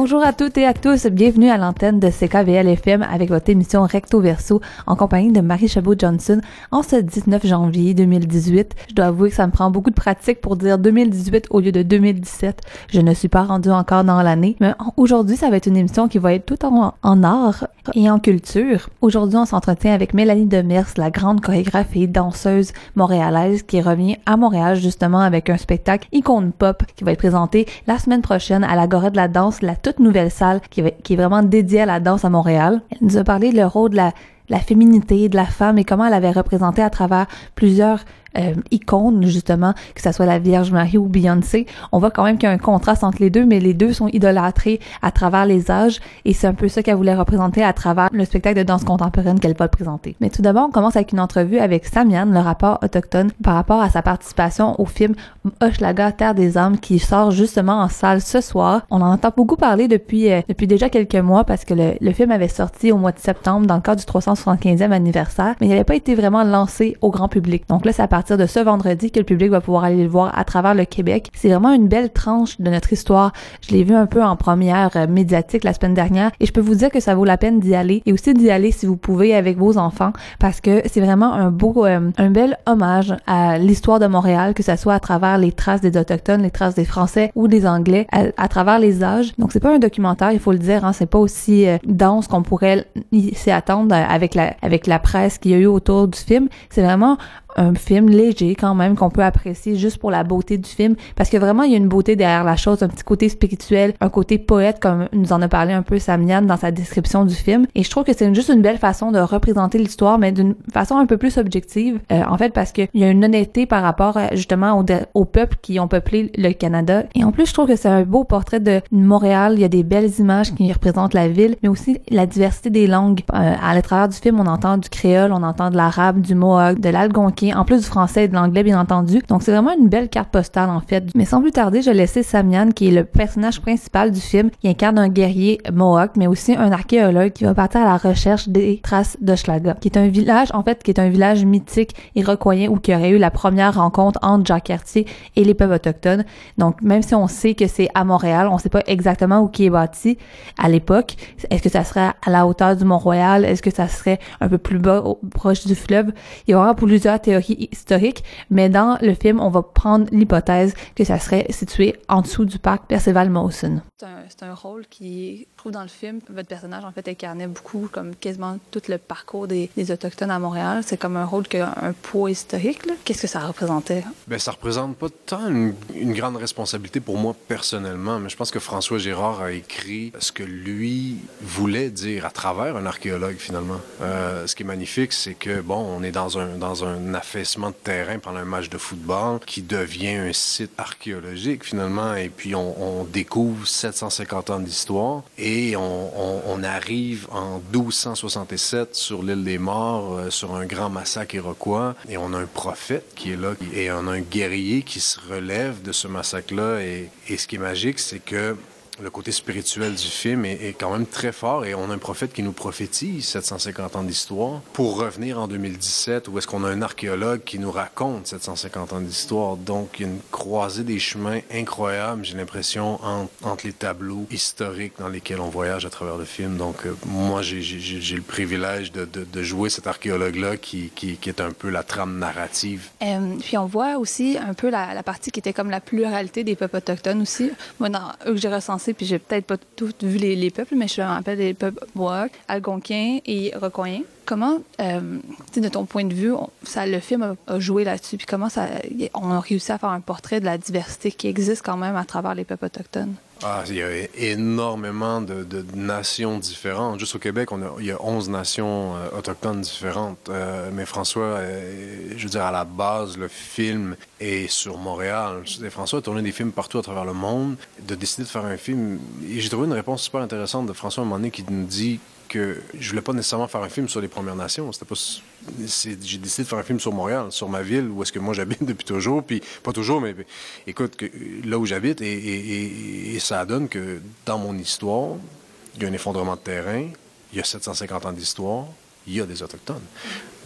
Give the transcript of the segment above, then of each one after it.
Bonjour à toutes et à tous, bienvenue à l'antenne de CKVL FM avec votre émission Recto Verso en compagnie de Marie Chabot-Johnson en ce 19 janvier 2018. Je dois avouer que ça me prend beaucoup de pratique pour dire 2018 au lieu de 2017. Je ne suis pas rendue encore dans l'année, mais aujourd'hui ça va être une émission qui va être tout en, en art et en culture. Aujourd'hui on s'entretient avec Mélanie Demers, la grande chorégraphe et danseuse montréalaise qui revient à Montréal justement avec un spectacle icône pop qui va être présenté la semaine prochaine à l'Agora de la danse, la toute nouvelle salle qui, est vraiment dédiée à la danse à Montréal. Elle nous a parlé de le rôle de la, la féminité de la femme et comment elle avait représenté à travers plusieurs euh, icônes, justement, que ce soit la Vierge Marie ou Beyoncé, on voit quand même qu'il y a un contraste entre les deux, mais les deux sont idolâtrés à travers les âges, et c'est un peu ça qu'elle voulait représenter à travers le spectacle de danse contemporaine qu'elle va présenter. Mais tout d'abord, on commence avec une entrevue avec Samian, le rapport autochtone, par rapport à sa participation au film Hochelaga, Terre des âmes, qui sort justement en salle ce soir. On en entend beaucoup parler depuis, euh, depuis déjà quelques mois, parce que le, le film avait sorti au mois de septembre dans le cadre du 375e anniversaire, mais il n'avait pas été vraiment lancé au grand public. Donc là, ça partir de ce vendredi que le public va pouvoir aller le voir à travers le Québec. C'est vraiment une belle tranche de notre histoire. Je l'ai vu un peu en première euh, médiatique la semaine dernière et je peux vous dire que ça vaut la peine d'y aller et aussi d'y aller si vous pouvez avec vos enfants parce que c'est vraiment un beau, euh, un bel hommage à l'histoire de Montréal, que ça soit à travers les traces des autochtones, les traces des Français ou des Anglais, à, travers les âges. Donc c'est pas un documentaire, il faut le dire, hein, c'est pas aussi euh, dense qu'on pourrait s'y attendre avec la avec la presse qu'il y a eu autour du film. C'est vraiment un film léger quand même qu'on peut apprécier juste pour la beauté du film. Parce que vraiment il y a une beauté derrière la chose, un petit côté spirituel, un côté poète comme nous en a parlé un peu Samian dans sa description du film. Et je trouve que c'est juste une belle façon de représenter l'histoire mais d'une façon un peu plus objective. Euh, en fait parce qu'il y a une honnêteté par rapport euh, justement aux, peuples qui ont peuplé le Canada. Et en plus je trouve que c'est un beau portrait de Montréal, il y a des belles images qui représentent la ville mais aussi la diversité des langues. Euh, à travers du film on entend du créole, on entend de l'arabe, du mohawk, de l'algonquin en plus du français et de l'anglais, bien entendu. Donc, c'est vraiment une belle carte postale, en fait. Mais sans plus tarder, je laissais Samian, qui est le personnage principal du film, qui incarne un guerrier Mohawk, mais aussi un archéologue qui va partir à la recherche des traces d'Hochelaga, qui est un village, en fait, qui est un village mythique iroquoien où il y aurait eu la première rencontre entre Jacques Cartier et les peuples autochtones. Donc, même si on sait que c'est à Montréal, on sait pas exactement où qui est bâti à l'époque. Est-ce que ça serait à la hauteur du Mont-Royal? Est-ce que ça serait un peu plus bas, proche du fleuve? Il y aura plusieurs théories historique, mais dans le film, on va prendre l'hypothèse que ça serait situé en dessous du parc Percival Mawson. C'est un, rôle qui, je trouve, dans le film, votre personnage, en fait, incarnait beaucoup, comme quasiment tout le parcours des, Autochtones à Montréal. C'est comme un rôle qui a un poids historique. Qu'est-ce que ça représentait? Bien, ça représente pas tant une, une, grande responsabilité pour moi personnellement, mais je pense que François Gérard a écrit ce que lui voulait dire à travers un archéologue, finalement. Euh, ce qui est magnifique, c'est que, bon, on est dans un, dans un affaissement de terrain pendant un match de football qui devient un site archéologique, finalement, et puis on, découvre 750 ans d'histoire. Et on, on, arrive en 1267 sur l'île des Morts, euh, sur un grand massacre iroquois. Et on a un prophète qui est là, et on a un guerrier qui se relève de ce massacre-là. Et, et ce qui est magique, c'est que le côté spirituel du film est, quand même très fort et on a un prophète qui nous prophétise 750 ans d'histoire pour revenir en 2017 où est-ce qu'on a un archéologue qui nous raconte 750 ans d'histoire? Donc, il y a une croisée des chemins incroyable, j'ai l'impression, entre les tableaux historiques dans lesquels on voyage à travers le film. Donc, euh, moi, j'ai le privilège de, jouer cet archéologue-là qui, est un peu la trame narrative. Euh, puis on voit aussi un peu la, la, partie qui était comme la pluralité des peuples autochtones aussi. Moi, dans eux que j'ai recensé puis j'ai peut-être pas tout vu les, peuples, mais je me rappelle des peuples Mohawk, Algonquins et Rocoyens. Comment, euh, de ton point de vue, ça, le film a, joué là-dessus, puis comment ça, on a réussi à faire un portrait de la diversité qui existe quand même à travers les peuples autochtones? Ah, il y a énormément de, nations différentes. Juste au Québec, on a, il y a 11 nations euh, autochtones différentes. Euh, mais François, je veux dire, à la base, le film est sur Montréal. François a tourné des films partout à travers le monde. De décider de faire un film, j'ai trouvé une réponse super intéressante de François à qui nous dit que je voulais pas nécessairement faire un film sur les Premières Nations. C'était pas. J'ai décidé de faire un film sur Montréal, sur ma ville, où est-ce que moi j'habite depuis toujours, puis pas toujours, mais écoute, que, là où j'habite, et, ça donne que dans mon histoire, il y a un effondrement de terrain, il y a 750 ans d'histoire, il y a des autochtones.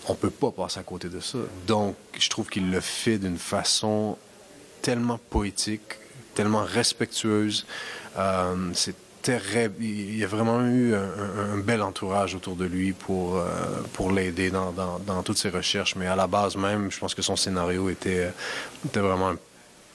On peut pas passer à côté de ça. Donc, je trouve qu'il le fait d'une façon tellement poétique, tellement respectueuse. Euh, c'est il y a vraiment eu un, bel entourage autour de lui pour, euh, pour l'aider dans, dans, dans, toutes ses recherches. Mais à la base même, je pense que son scénario était, était vraiment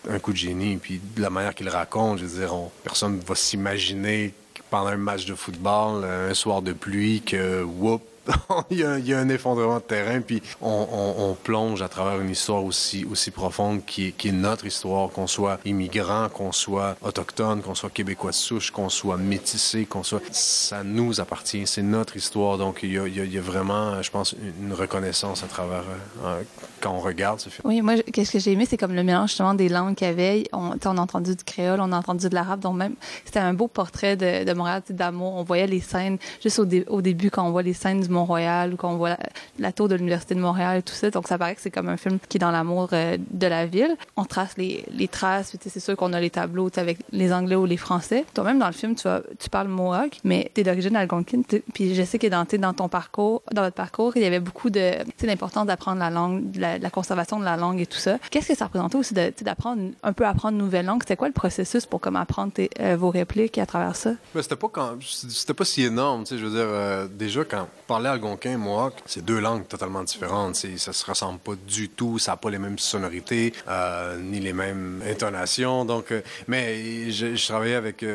un, coup de génie. Puis de la manière qu'il raconte, je veux dire, personne ne va s'imaginer pendant un match de football, un soir de pluie, que whoop, il, y a, un effondrement de terrain, puis on, plonge à travers une histoire aussi, aussi profonde qui est, notre histoire, qu'on soit immigrant, qu'on soit autochtone, qu'on soit québécois de souche, qu'on soit métissé, qu'on soit... Ça nous appartient, c'est notre histoire. Donc, il y, a, vraiment, je pense, une reconnaissance à travers... Euh, quand on regarde ce film. Oui, moi, qu'est-ce que j'ai aimé, c'est comme le mélange justement des langues qu'il y avait. On, a entendu du créole, on a entendu de l'arabe, donc même, c'était un beau portrait de, de Montréal, d'amour. On voyait les scènes, juste au, au début, quand on voit les scènes du Mont-Royal ou quand on voit la, tour de l'Université de Montréal et tout ça. Donc, ça paraît que c'est comme un film qui est dans l'amour euh, de la ville. On trace les, les traces, c'est sûr qu'on a les tableaux avec les Anglais ou les Français. Toi-même, dans le film, tu, tu parles Mohawk, mais tu es d'origine algonquine. Puis je sais que dans, dans ton parcours, dans votre parcours, il y avait beaucoup de, l'importance d'apprendre la langue, la, conservation de la langue et tout ça. Qu'est-ce que ça représentait aussi d'apprendre un peu apprendre une nouvelle langue? C'était quoi le processus pour comme apprendre euh, vos répliques à travers ça? Mais c'était pas pas si énorme, je veux dire, euh, déjà quand parler algonquin, moi, c'est deux langues totalement différentes. Ça se ressemble pas du tout, ça n'a pas les mêmes sonorités, euh, ni les mêmes intonations. Donc, mais je, travaillais avec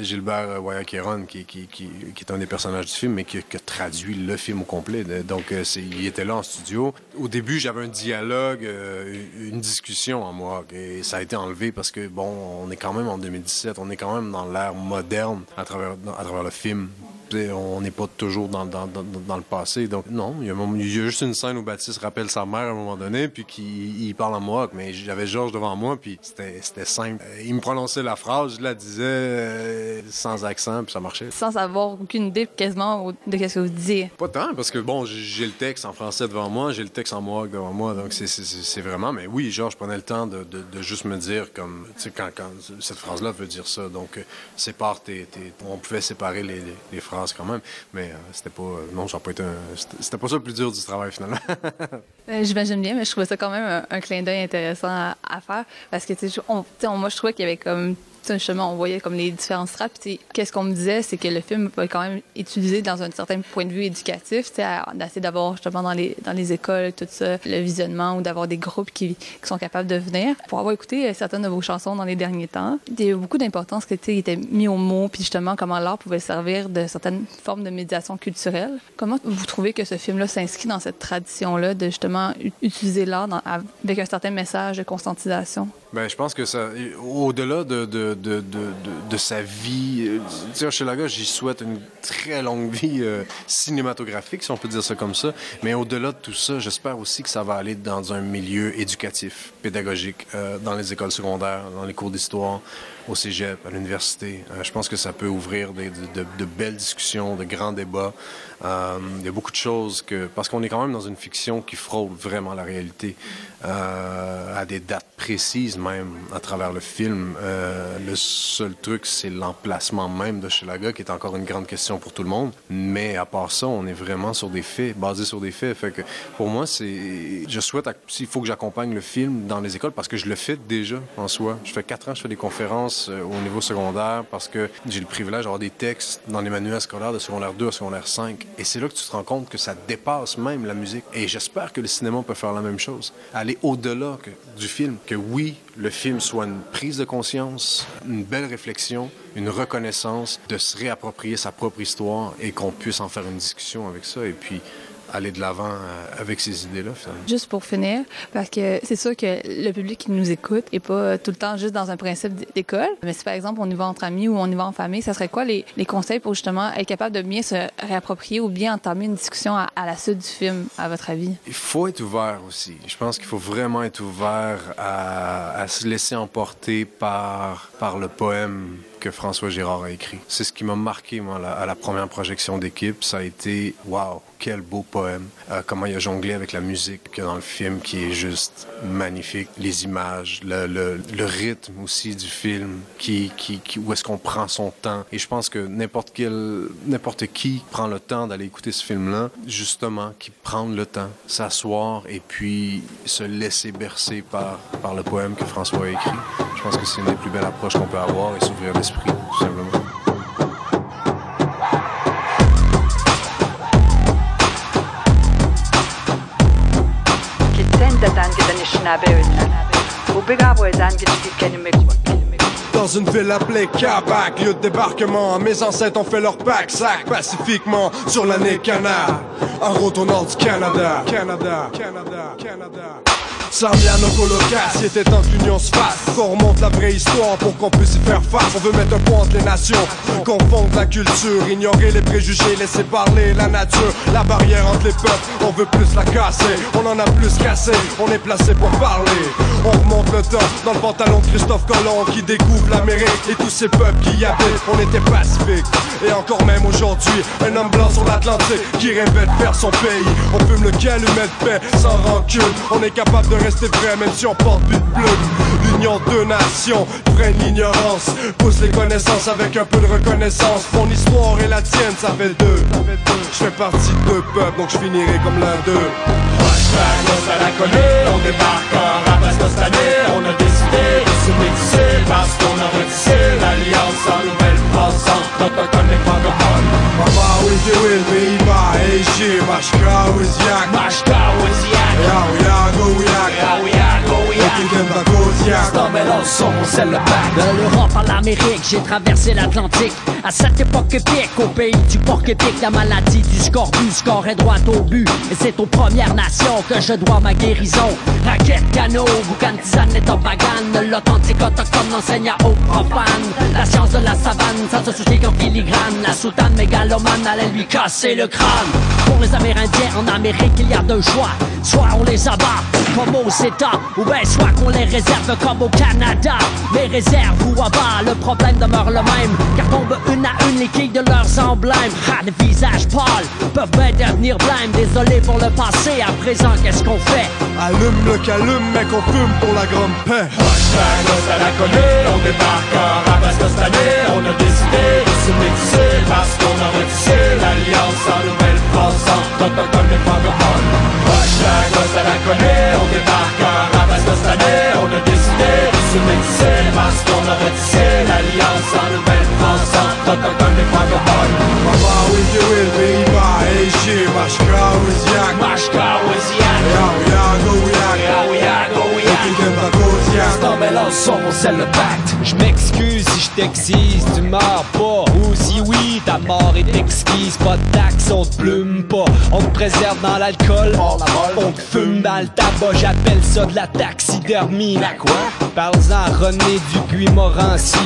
Gilbert Wayakiron, qui, est un des personnages du film, mais qui, a traduit le film au complet. Donc, il était là en studio. Au début, j'avais un dialogue, une discussion en moi, et ça a été enlevé parce que, bon, on est quand même en 2017, on est quand même dans l'ère moderne à travers le film on n'est pas toujours dans, dans, dans, le passé. Donc, non, il y, a, juste une scène où Baptiste rappelle sa mère à un moment donné, puis qu'il parle en moi. Mais j'avais Georges devant moi, puis c'était simple. Euh, il me prononçait la phrase, je la disais euh, sans accent, puis ça marchait. Sans avoir aucune idée quasiment de ce que vous disiez. Pas tant, parce que bon, j'ai le texte en français devant moi, j'ai le texte en moi devant moi. Donc, c'est vraiment. Mais oui, Georges prenait le temps de, de, juste me dire, comme, tu sais, quand, quand, cette phrase-là veut dire ça. Donc, euh, sépare tes, on pouvait séparer les, les phrases quand même. Mais euh, c'était pas. Euh, non, ça pas été C'était pas ça le plus dur du travail finalement. Ben, j'imagine bien, mais je trouvais ça quand même un, clin d'œil intéressant à, faire. Parce que, tu sais, moi, je trouvais qu'il y avait comme justement, on voyait comme les différentes strates. qu'est-ce qu'on me disait, c'est que le film va quand même utiliser dans un certain point de vue éducatif, d'essayer d'avoir justement dans les, dans les écoles, tout ça, le visionnement ou d'avoir des groupes qui, qui, sont capables de venir. Pour avoir écouté euh, certaines de vos chansons dans les derniers temps, il y a eu beaucoup d'importance tu était mis au mot, puis justement, comment l'art pouvait servir de certaines formes de médiation culturelle. Comment vous trouvez que ce film-là s'inscrit dans cette tradition-là de justement utiliser l'art avec un certain message de conscientisation? Ben, je pense que ça, au-delà de, de, de, de, sa vie, euh, chez Laga, j'y souhaite une très longue vie euh, cinématographique, si on peut dire ça comme ça. Mais au-delà de tout ça, j'espère aussi que ça va aller dans un milieu éducatif, pédagogique, euh, dans les écoles secondaires, dans les cours d'histoire, au cégep, à l'université. je pense que ça peut ouvrir de, belles discussions, de grands débats. il y a beaucoup de choses que, parce qu'on est quand même dans une fiction qui frôle vraiment la réalité. Euh, à des dates précises même à travers le film. Euh, le seul truc, c'est l'emplacement même de Chilaga, qui est encore une grande question pour tout le monde. Mais à part ça, on est vraiment sur des faits, basés sur des faits. Fait que pour moi, c'est, je souhaite, s'il faut que j'accompagne le film dans les écoles, parce que je le fais déjà en soi. Je fais quatre ans, je fais des conférences euh, au niveau secondaire parce que j'ai le privilège d'avoir des textes dans les manuels scolaires de secondaire 2 à secondaire 5. Et c'est là que tu te rends compte que ça dépasse même la musique. Et j'espère que le cinéma peut faire la même chose au-delà du film. Que oui, le film soit une prise de conscience, une belle réflexion, une reconnaissance de se réapproprier sa propre histoire et qu'on puisse en faire une discussion avec ça. Et puis, aller de l'avant euh, avec ces idées-là, Juste pour finir, parce que c'est sûr que le public qui nous écoute est pas euh, tout le temps juste dans un principe d'école, mais si par exemple on y va entre amis ou on y va en famille, ça serait quoi les, les conseils pour justement être capable de bien se réapproprier ou bien entamer une discussion à, la suite du film, à votre avis? Il faut être ouvert aussi. Je pense qu'il faut vraiment être ouvert à, à se laisser emporter par, par le poème que François Girard a écrit. C'est ce qui m'a marqué, à la première projection d'équipe. Ça a été, waouh, quel beau poème. Euh, comment il a jonglé avec la musique dans le film qui est juste magnifique. Les images, le, le, rythme aussi du film, qui, qui, qui où est-ce qu'on prend son temps. Et je pense que n'importe quel, n'importe qui prend le temps d'aller écouter ce film-là, justement, qui prend le temps, s'asseoir et puis se laisser bercer par, par le poème que François a écrit. Je pense que c'est une des plus belles approches qu'on peut avoir et s'ouvrir l'esprit, tout simplement. Nationalberry. Bu bir abo eden bir kelime kelime. Dans une ville appelée Kabac, lieu de débarquement, mes ancêtres ont fait leur pack sac pacifiquement sur l'année Canard. En route au nord du Canada. Canada, Canada, Canada. Sarmiano colocasse, était temps que l'union se fasse. Qu'on remonte la vraie histoire pour qu'on puisse y faire face. On veut mettre un point entre les nations, confondre la culture, ignorer les préjugés, laisser parler la nature. La barrière entre les peuples, on veut plus la casser. On en a plus cassé, on est placé pour parler. On remonte le temps dans le pantalon de Christophe Colomb qui découvre l'Amérique et tous ces peuples qui y habitent. On était pacifiques. Et encore même aujourd'hui, un homme blanc sur l'Atlantique qui rêvait de faire son pays. On fume le calumet de paix? Sans rancune. On est capable de rester vrai même si on porte but bleu. L'union de nations freine l'ignorance. Pousse les connaissances avec un peu de reconnaissance. Mon histoire et la tienne, ça fait deux. Je fais partie de deux peuples, donc je finirai comme l'un d'eux. On débarque en rap parce que cette année on a décidé de se métisser parce qu'on a retissé l'alliance en nouvelle. Mama Mashka. Mashka. Yao Yago Yak. Yao Yago Yak. De l'Europe à l'Amérique, j'ai traversé l'Atlantique. À cette époque épique, au pays du porc épique, la maladie du scorbut, score est droit au but. Et c'est aux Premières Nations que je dois ma guérison. Raquette, canot, boucan, tisane et tobagane. L'authentique autochtone enseigne aux profanes. La science de la savane, ça se soucie qu'en filigrane. La soutane mégalomane allait lui casser le crâne. Pour les Amérindiens en Amérique, il y a deux choix. Soit on les abat, comme au CETA, ou bien soit qu'on les réserve comme au Canada. Les réserves ou abat, le problème demeure le même. Car tombent une à une les quilles de leurs emblèmes. Ah, des visages pâles peuvent bien devenir blêmes. Désolé pour le passé, à présent, qu'est-ce qu'on fait? Allume le calume, mec, on fume pour la grande paix. Hashtag à la connaît, on débarque en que cette année on a décidé de se métisser parce qu'on a retissé l'alliance en nouvelle passant autochtone et francophone. Hashtag à la connaît, on débarque cette année on a décidé de se métisser parce qu'on a l'alliance en nouvelle passant autochtone et francophone. Mama Wizi Pays-Bas, Égypte, Mashka Wiziak. Mashka Wiziak. Yao Yago Yak. Yao Yago Yak. Ekidemba Goziak. C'est un mélange son, c'est le pacte. Je m'excuse si je t'excise, tu meurs pas. Ou si oui, ta mort est exquise. Pas de taxe, on te plume pas. On te préserve dans l'alcool. On te fume dans le tabac, j'appelle ça de la taxidermie. La quoi? Parle-en à René Dupuis-Morancy.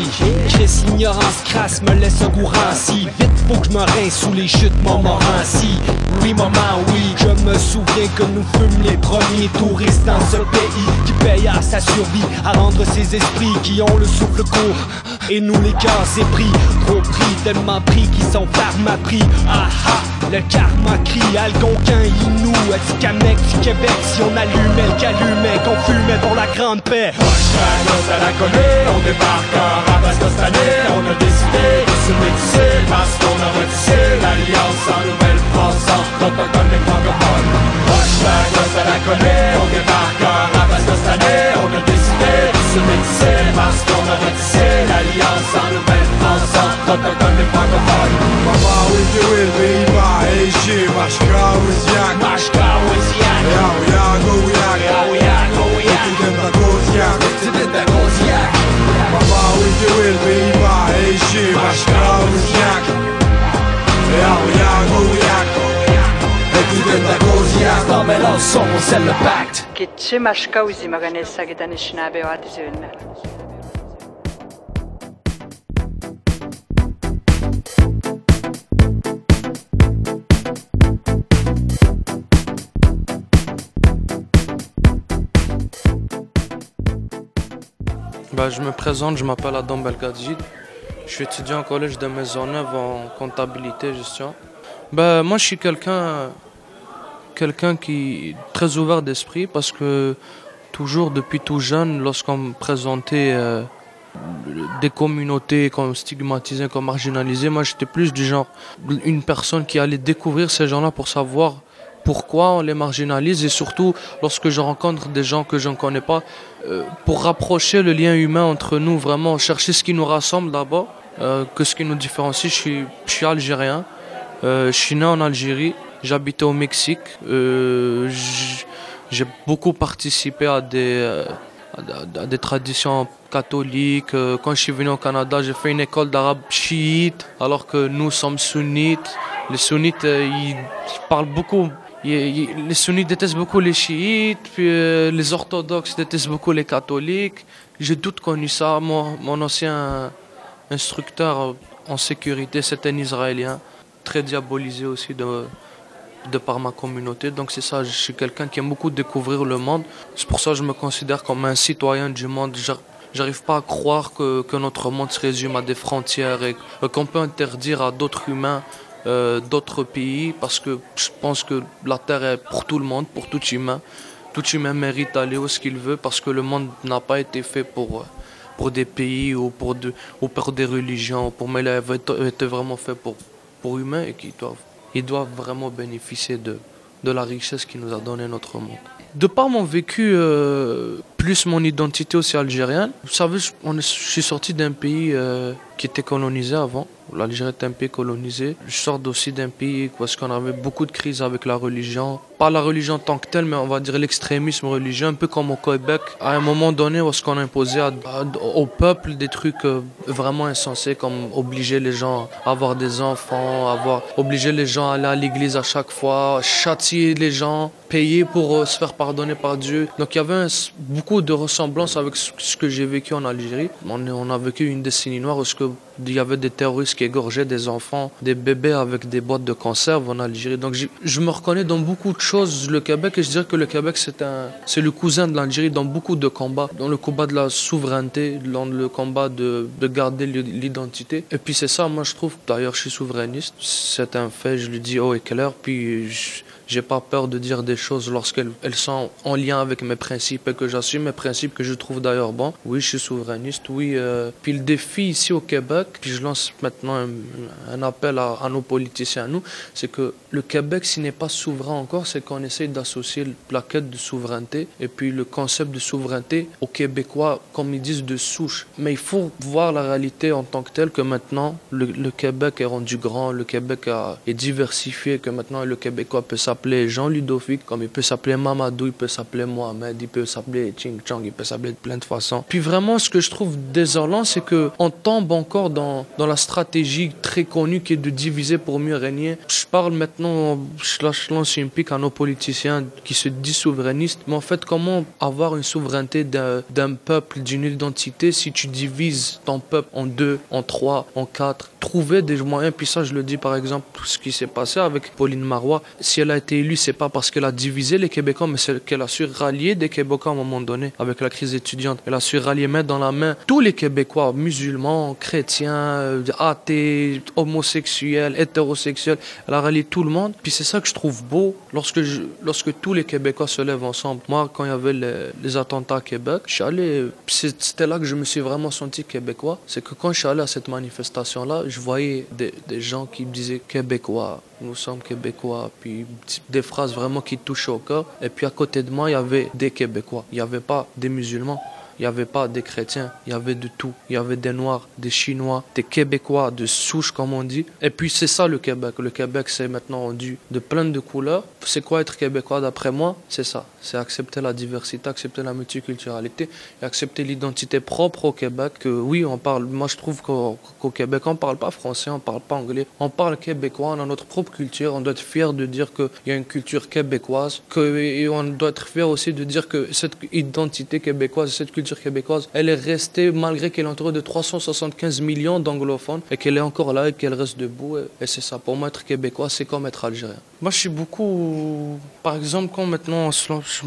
Chris ignorance crasse me laisse un goût ranci. Vite, faut que je me rince sous les chutes Montmorency. Oui, maman, oui, je me souviens que nous fûmes les premiers touristes dans ce pays qui paye à sa survie, à rendre ses esprits qui ont le souffle court. Et nous les cœurs c'est pris, trop pris, tellement pris qu'ils sont pris. Ah ah, le karma crie, Algonquin, Inou, du Québec, si on allumait le calumet, qu'on fumait pour la grande paix. À la connaît, on débarque année on son, c'est le pacte. Kitsi mashka uzi maganesa gitanishinabe wa dizunna. Bah, je me présente, je m'appelle Adam Belgadji. Je suis étudiant au collège de Maisonneuve en comptabilité et gestion. Bah, moi, je suis quelqu'un quelqu'un qui est très ouvert d'esprit parce que toujours depuis tout jeune, lorsqu'on me présentait euh, des communautés comme stigmatisées, comme marginalisées, moi j'étais plus du genre une personne qui allait découvrir ces gens-là pour savoir pourquoi on les marginalise et surtout lorsque je rencontre des gens que je ne connais pas, euh, pour rapprocher le lien humain entre nous, vraiment chercher ce qui nous rassemble d'abord, euh, que ce qui nous différencie. Je suis, algérien, je suis né en Algérie, j'habitais au Mexique, euh, J'ai beaucoup participé à des, euh, à des traditions catholiques. Euh, Quand je suis venu au Canada, j'ai fait une école d'arabe chiite, alors que nous sommes sunnites. Les sunnites, ils, parlent beaucoup. les sunnites détestent beaucoup les chiites, puis les orthodoxes détestent beaucoup les catholiques. J'ai tout connu ça. Mon, mon ancien instructeur en sécurité, c'était un Israélien, très diabolisé aussi de, de par ma communauté. Donc c'est ça, je suis quelqu'un qui aime beaucoup découvrir le monde. C'est pour ça que je me considère comme un citoyen du monde. J'ar- J'arrive pas à croire que, que notre monde se résume à des frontières et qu'on peut interdire à d'autres humains euh, d'autres pays parce que je pense que la Terre est pour tout le monde, pour tout humain. Tout humain mérite d'aller où ce veut parce que le monde n'a pas été fait pour, euh, pour des pays ou pour, de, ou pour des religions, pour, il a été vraiment fait pour, pour humains et qui doivent, ils doivent vraiment bénéficier de, de la richesse qui nous a donné notre monde. De par mon vécu, euh, plus mon identité aussi algérienne, vous savez, je, suis sorti d'un pays euh, qui était colonisé avant. L'Algérie était un pays colonisé. Je sors aussi d'un pays parce qu'on avait beaucoup de crises avec la religion. Pas la religion en tant que telle, mais on va dire l'extrémisme religieux, un peu comme au Québec. À un moment donné, parce qu'on à- au peuple des trucs euh, vraiment insensés, comme obliger les gens à avoir des enfants, avoir, obliger les gens à aller à l'église à chaque fois, châtier les gens, payer pour euh, se faire pardonner par Dieu. Donc il y avait beaucoup de ressemblances avec ce que j'ai vécu en Algérie. On, est- on a vécu une décennie noire où ce que il y avait des terroristes qui égorgeaient des enfants, des bébés avec des boîtes de conserve en Algérie. Donc je me reconnais dans beaucoup de choses le Québec et je dirais que le Québec c'est un c'est le cousin de l'Algérie dans beaucoup de combats, dans le combat de la souveraineté, dans le combat de, de garder l'i- l'identité. Et puis c'est ça, moi je trouve. D'ailleurs, je suis souverainiste, c'est un fait, je le dis haut et clair. Puis j'ai pas peur de dire des choses lorsqu'elles elles sont en lien avec mes principes et que j'assume mes principes que je trouve d'ailleurs bons. Oui, je suis souverainiste, oui. euh, Puis le défi ici au Québec, puis je lance maintenant un, appel à, nos politiciens, nous, c'est que le Québec, s'il n'est pas souverain encore, c'est qu'on essaye d'associer la quête de souveraineté et puis le concept de souveraineté aux Québécois, comme ils disent, de souche. Mais il faut voir la réalité en tant que telle que maintenant, le, le Québec est rendu grand, le Québec a- est diversifié, que maintenant le Québécois peut s'appeler Jean Ludovic, comme il peut s'appeler Mamadou, il peut s'appeler Mohamed, il peut s'appeler Ching Chong, il peut s'appeler de plein de façons. Puis vraiment, ce que je trouve désolant, c'est que on tombe encore dans, dans la stratégie très connue qui est de diviser pour mieux régner. Je parle maintenant, je lance une pique à nos politiciens qui se disent souverainistes, mais en fait, comment avoir une souveraineté d'un peuple, d'une identité, si tu divises ton peuple en deux, en trois, en quatre? Trouver des moyens, puis ça, je le dis par exemple, ce qui s'est passé avec Pauline Marois, si elle a été élue, c'est pas parce qu'elle a divisé les Québécois, mais c'est qu'elle a su rallier des Québécois à un moment donné, avec la crise étudiante. Elle a su rallier, mettre dans la main tous les Québécois, musulmans, chrétiens, euh, athées, homosexuels, hétérosexuels. Elle a rallié tout le monde. Puis c'est ça que je trouve beau lorsque, je, lorsque tous les Québécois se lèvent ensemble. Moi, quand il y avait les, attentats à Québec, C'était là que je me suis vraiment senti québécois. C'est que quand je suis allé à cette manifestation-là, je voyais des, des gens qui me disaient Québécois, nous sommes Québécois. Puis des phrases vraiment qui touchaient au cœur. Et puis à côté de moi, il y avait des Québécois. Il n'y avait pas des musulmans. Il n'y avait pas des chrétiens, il y avait de tout. Il y avait des Noirs, des Chinois, des Québécois, de souche comme on dit. Et puis c'est ça le Québec. Le Québec c'est maintenant rendu de plein de couleurs. C'est quoi être Québécois d'après moi? C'est ça. C'est accepter la diversité, accepter la multiculturalité accepter l'identité propre au Québec. Que oui, on parle. Moi je trouve qu'au qu'au Québec on parle pas français, on parle pas anglais, on parle québécois. On a notre propre culture. On doit être fier de dire qu'il y a une culture québécoise. Que, et on doit être fier aussi de dire que cette identité québécoise, cette culture québécoise, elle est restée malgré qu'elle est entourée de 375 millions d'anglophones et qu'elle est encore là et qu'elle reste debout. Et, c'est ça. Pour moi, être québécois, c'est comme être algérien. Moi, je suis beaucoup. Par exemple, quand maintenant on se lance-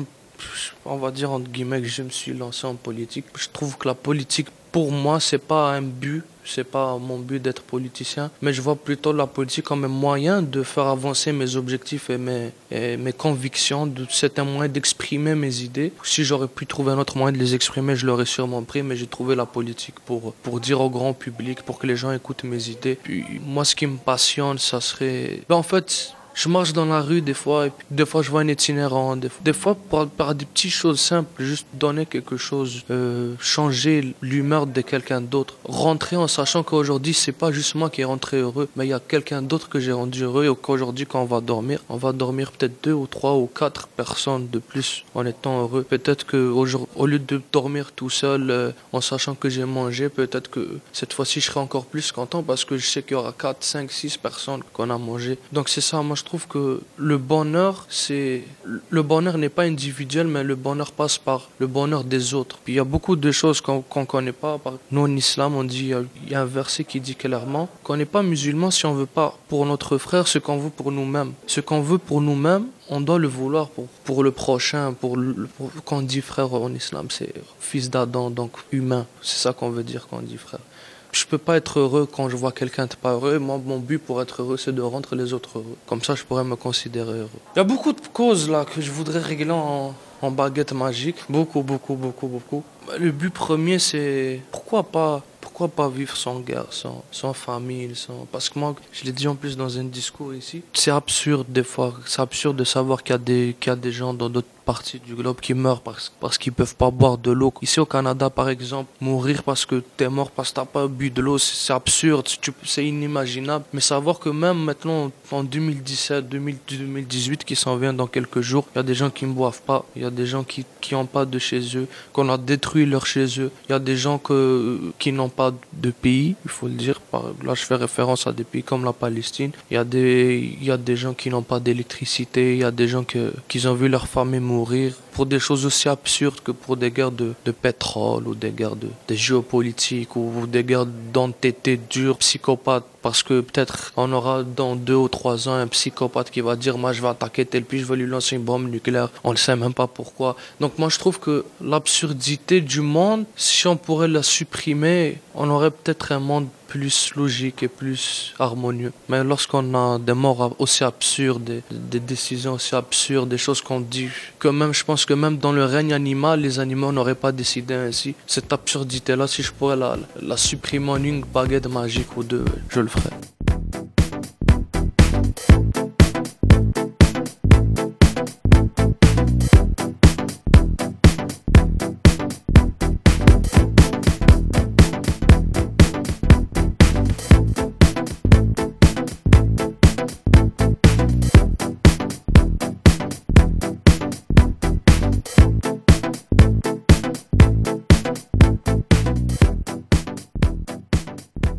on va dire entre guillemets que je me suis lancé en politique, je trouve que la politique, pour moi, c'est pas un but. C'est pas mon but d'être politicien, mais je vois plutôt la politique comme un moyen de faire avancer mes objectifs et mes, mes convictions. C'est un moyen d'exprimer mes idées. Si j'aurais pu trouver un autre moyen de les exprimer, je l'aurais sûrement pris, mais j'ai trouvé la politique pour, pour dire au grand public, pour que les gens écoutent mes idées. Puis moi, ce qui me passionne, ça serait... Ben, en fait, Je marche dans la rue des fois, et puis des fois je vois un itinérant, des, fois par, par, des petites choses simples, juste donner quelque chose, euh, changer l'humeur de quelqu'un d'autre, rentrer en sachant qu'aujourd'hui c'est pas juste moi qui est rentré heureux, mais il y a quelqu'un d'autre que j'ai rendu heureux et qu'aujourd'hui quand on va dormir, on va dormir peut-être deux ou trois ou quatre personnes de plus en étant heureux. Peut-être que au lieu de dormir tout seul euh, en sachant que j'ai mangé, peut-être que cette fois-ci je serai encore plus content parce que je sais qu'il y aura quatre, cinq, six personnes qu'on a mangé. Donc c'est ça, moi je trouve que le bonheur, c'est le bonheur n'est pas individuel, mais le bonheur passe par le bonheur des autres. Puis il y a beaucoup de choses qu'on ne connaît pas. Nous en islam, on dit, il y a un verset qui dit clairement qu'on n'est pas musulman si on veut pas pour notre frère ce qu'on veut pour nous-mêmes. Ce qu'on veut pour nous-mêmes, on doit le vouloir pour, pour le prochain, pour, le, quand on dit frère en islam, c'est fils d'Adam, donc humain. C'est ça qu'on veut dire quand on dit frère je peux pas être heureux quand je vois quelqu'un pas heureux. Moi, mon but pour être heureux, c'est de rendre les autres heureux. Comme ça, je pourrais me considérer heureux. Il y a beaucoup de causes là que je voudrais régler en, en baguette magique. Beaucoup, beaucoup, beaucoup, beaucoup. Le but premier, c'est pourquoi pas pourquoi pas vivre sans guerre, sans, sans famille, sans... Parce que moi, je l'ai dit en plus dans un discours ici, c'est absurde des fois, c'est absurde de savoir qu'il y, a des, qu'il y a des gens dans d'autres parties du globe qui meurent parce, parce qu'ils peuvent pas boire de l'eau. Ici au Canada, par exemple, mourir parce que tu es mort parce que t'as pas bu de l'eau, c'est absurde, c'est inimaginable. Mais savoir que même maintenant, en 2017, 2018, qui s'en vient dans quelques jours, il y a des gens qui ne boivent pas, il y a des gens qui qui n'ont pas de chez eux, qu'on a détruit leur chez eux. Il y a des gens que, qui n'ont pas de pays, il faut le dire. Là, je fais référence à des pays comme la Palestine. Il y a des, il y a des gens qui n'ont pas d'électricité, il y a des gens que, qui ont vu leur famille mourir pour des choses aussi absurdes que pour des guerres de, pétrole ou des guerres de, de géopolitique ou des guerres d'entêtés durs, psychopathes parce que peut-être on aura dans deux ou trois ans un psychopathe qui va dire moi je vais attaquer tel pays, je vais lui lancer une bombe nucléaire. On ne sait même pas pourquoi. Donc moi je trouve que l'absurdité du monde, si on pourrait la supprimer, on aurait peut-être un monde plus logique et plus harmonieux. Mais lorsqu'on a des morts aussi absurdes, des, décisions aussi absurdes, des choses qu'on dit, que même, je pense que même dans le règne animal, les animaux n'auraient pas décidé ainsi. Cette absurdité-là, si je pourrais la, la supprimer en une baguette magique ou deux, je le ferais. Havre.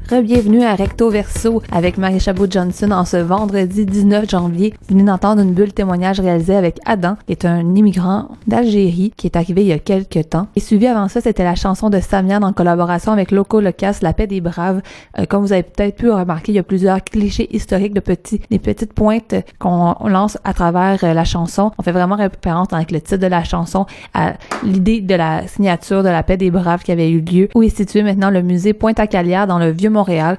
Bienvenue à Recto Verso avec Marie Chabot Johnson en ce vendredi 19 janvier. Vous venez d'entendre une bulle témoignage réalisée avec Adam, qui est un immigrant d'Algérie qui est arrivé il y a quelques temps. Et suivi avant ça, c'était la chanson de Samian en collaboration avec Loco Locas, La paix des braves. Euh, comme vous avez peut-être pu remarquer, il y a plusieurs clichés historiques de petits, des petites pointes qu'on lance à travers euh, la chanson. On fait vraiment référence avec le titre de la chanson à l'idée de la signature de la paix des braves qui avait eu lieu, où est situé maintenant le musée Pointe-à-Calière dans le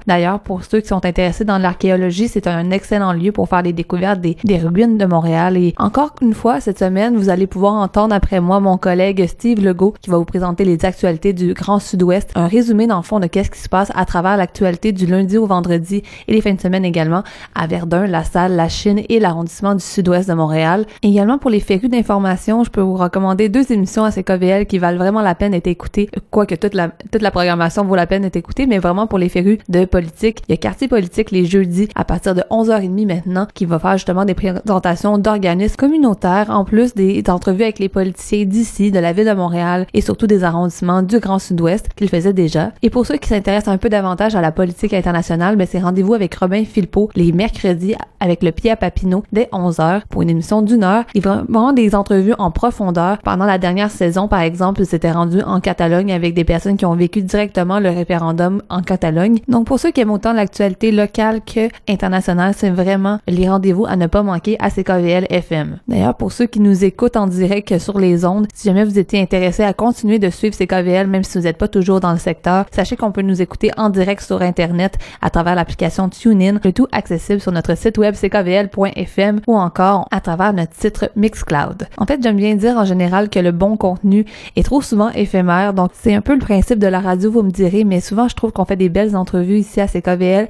D'ailleurs, pour ceux qui sont intéressés dans l'archéologie, c'est un excellent lieu pour faire les découvertes des, des ruines de Montréal. Et encore une fois, cette semaine, vous allez pouvoir entendre après moi mon collègue Steve Legault qui va vous présenter les actualités du Grand Sud-Ouest, un résumé dans le fond de qu'est-ce qui se passe à travers l'actualité du lundi au vendredi et les fins de semaine également à Verdun, La Salle, La Chine et l'arrondissement du Sud-Ouest de Montréal. également pour les férus d'information, je peux vous recommander deux émissions à CKVL qui valent vraiment la peine d'être écoutées, quoique toute la, toute la programmation vaut la peine d'être écoutée, mais vraiment pour les férus de politique. Il y a Quartier politique les jeudis à partir de 11h30 maintenant qui va faire justement des présentations d'organismes communautaires en plus des entrevues avec les politiciens d'ici, de la ville de Montréal et surtout des arrondissements du Grand Sud-Ouest qu'il faisait déjà. Et pour ceux qui s'intéressent un peu davantage à la politique internationale, ben c'est rendez-vous avec Robin Philpot les mercredis avec le pied Papineau dès 11h pour une émission d'une heure. Il va vraiment des entrevues en profondeur. Pendant la dernière saison, par exemple, il s'était rendu en Catalogne avec des personnes qui ont vécu directement le référendum en Catalogne. Donc pour ceux qui aiment autant l'actualité locale que internationale, c'est vraiment les rendez-vous à ne pas manquer à CKVL FM. D'ailleurs, pour ceux qui nous écoutent en direct sur les ondes, si jamais vous étiez intéressé à continuer de suivre CKVL, même si vous n'êtes pas toujours dans le secteur, sachez qu'on peut nous écouter en direct sur Internet à travers l'application TuneIn, le tout accessible sur notre site web ckvl.fm ou encore à travers notre titre Mixcloud. En fait, j'aime bien dire en général que le bon contenu est trop souvent éphémère, donc c'est un peu le principe de la radio, vous me direz, mais souvent je trouve qu'on fait des belles entreprises ici à